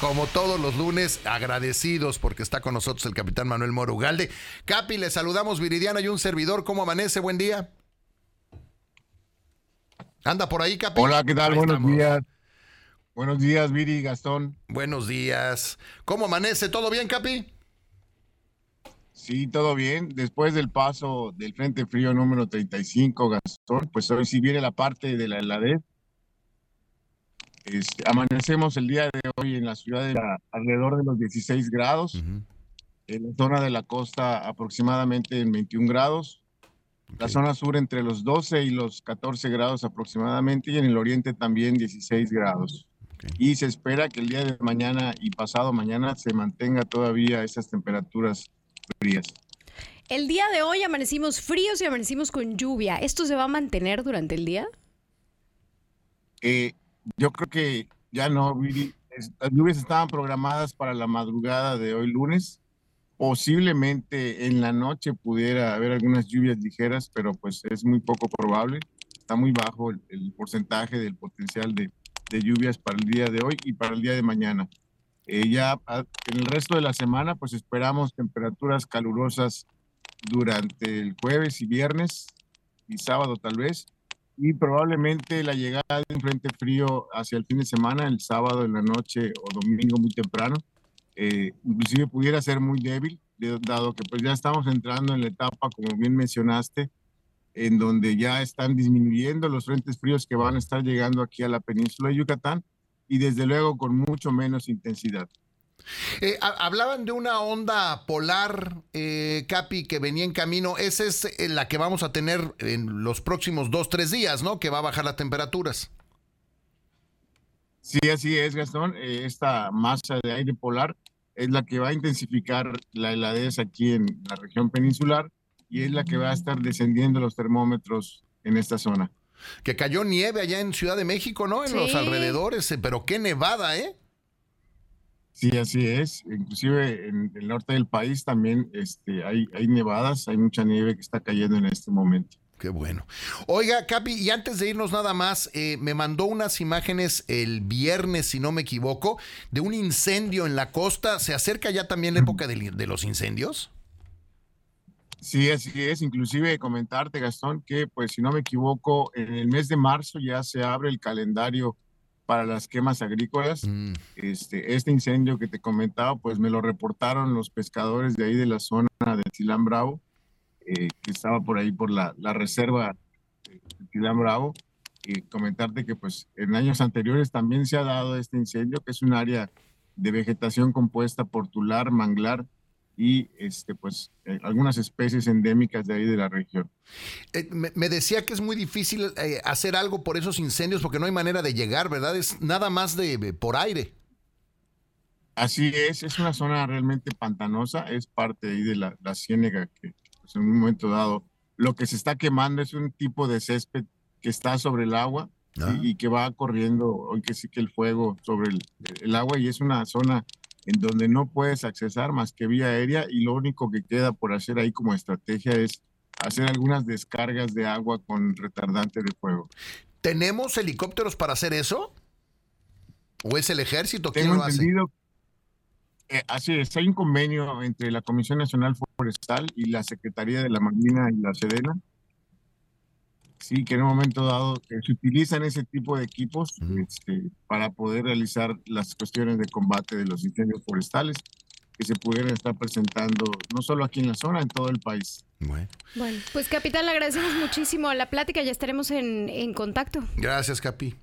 Como todos los lunes, agradecidos porque está con nosotros el capitán Manuel Moro Ugalde. Capi, le saludamos Viridiana y un servidor. ¿Cómo amanece? Buen día. Anda por ahí, Capi. Hola, ¿qué tal? Buenos días. Buenos días, Viri, Gastón. Buenos días. ¿Cómo amanece? ¿Todo bien, Capi? Sí, todo bien. Después del paso del Frente Frío número 35, Gastón, pues hoy sí viene la parte de la heladez este, amanecemos el día de hoy en la ciudad de alrededor de los 16 grados, en la zona de la costa aproximadamente en 21 grados, la zona sur entre los 12 y los 14 grados aproximadamente y en el oriente también 16 grados. Y se espera que el día de mañana y pasado mañana se mantenga todavía esas temperaturas frías. El día de hoy amanecimos fríos y amanecimos con lluvia. ¿Esto se va a mantener durante el día? Eh, yo creo que ya no, Las lluvias estaban programadas para la madrugada de hoy lunes. Posiblemente en la noche pudiera haber algunas lluvias ligeras, pero pues es muy poco probable. Está muy bajo el, porcentaje del potencial de, lluvias para el día de hoy y para el día de mañana. Eh, ya en el resto de la semana, pues esperamos temperaturas calurosas durante el jueves y viernes y sábado tal vez y probablemente la llegada de un frente frío hacia el fin de semana, el sábado en la noche o domingo muy temprano, eh, inclusive pudiera ser muy débil, dado que pues ya estamos entrando en la etapa, como bien mencionaste, en donde ya están disminuyendo los frentes fríos que van a estar llegando aquí a la península de Yucatán y desde luego con mucho menos intensidad. Eh, hablaban de una onda polar, eh, Capi, que venía en camino. Esa es eh, la que vamos a tener en los próximos dos, tres días, ¿no? Que va a bajar las temperaturas. Sí, así es, Gastón. esta masa de aire polar es la que va a intensificar la heladez aquí en la región peninsular y es la que va a estar descendiendo los termómetros en esta zona. Que cayó nieve allá en Ciudad de México, ¿no? En los alrededores, pero qué nevada, ¿eh? Sí, así es. Inclusive en el norte del país también este, hay, hay nevadas, hay mucha nieve que está cayendo en este momento. Qué bueno. Oiga, Capi, y antes de irnos nada más, eh, me mandó unas imágenes el viernes, si no me equivoco, de un incendio en la costa. ¿Se acerca ya también la época de, de los incendios? Sí, así es. Inclusive comentarte, Gastón, que pues si no me equivoco, en el mes de marzo ya se abre el calendario para las quemas agrícolas. Mm. Este, este incendio que te comentaba, pues me lo reportaron los pescadores de ahí de la zona de Tilán Bravo, eh, que estaba por ahí por la, la reserva de Tilán Bravo. Y comentarte que pues en años anteriores también se ha dado este incendio, que es un área de vegetación compuesta por tular, manglar y este, pues, eh, algunas especies endémicas de ahí de la región. Eh, me, decía que es muy difícil eh, hacer algo por esos incendios porque no hay manera de llegar, ¿verdad? Es nada más de, por aire. Así es, es una zona realmente pantanosa, es parte ahí de la, ciénega que pues, en un momento dado lo que se está quemando es un tipo de césped que está sobre el agua ah. y, que va corriendo, hoy que sí que el fuego sobre el, el agua y es una zona en donde no puedes accesar más que vía aérea y lo único que queda por hacer ahí como estrategia es hacer algunas descargas de agua con retardante de fuego. ¿Tenemos helicópteros para hacer eso? ¿O es el ejército quien lo hace? Eh, así es, hay un convenio entre la Comisión Nacional Forestal y la Secretaría de la Marina y la Sedena Sí, que en un momento dado eh, se utilizan ese tipo de equipos este, para poder realizar las cuestiones de combate de los incendios forestales que se pudieran estar presentando no solo aquí en la zona, en todo el país. Bueno, bueno pues capitán, le agradecemos muchísimo la plática, ya estaremos en, en contacto. Gracias, Capi.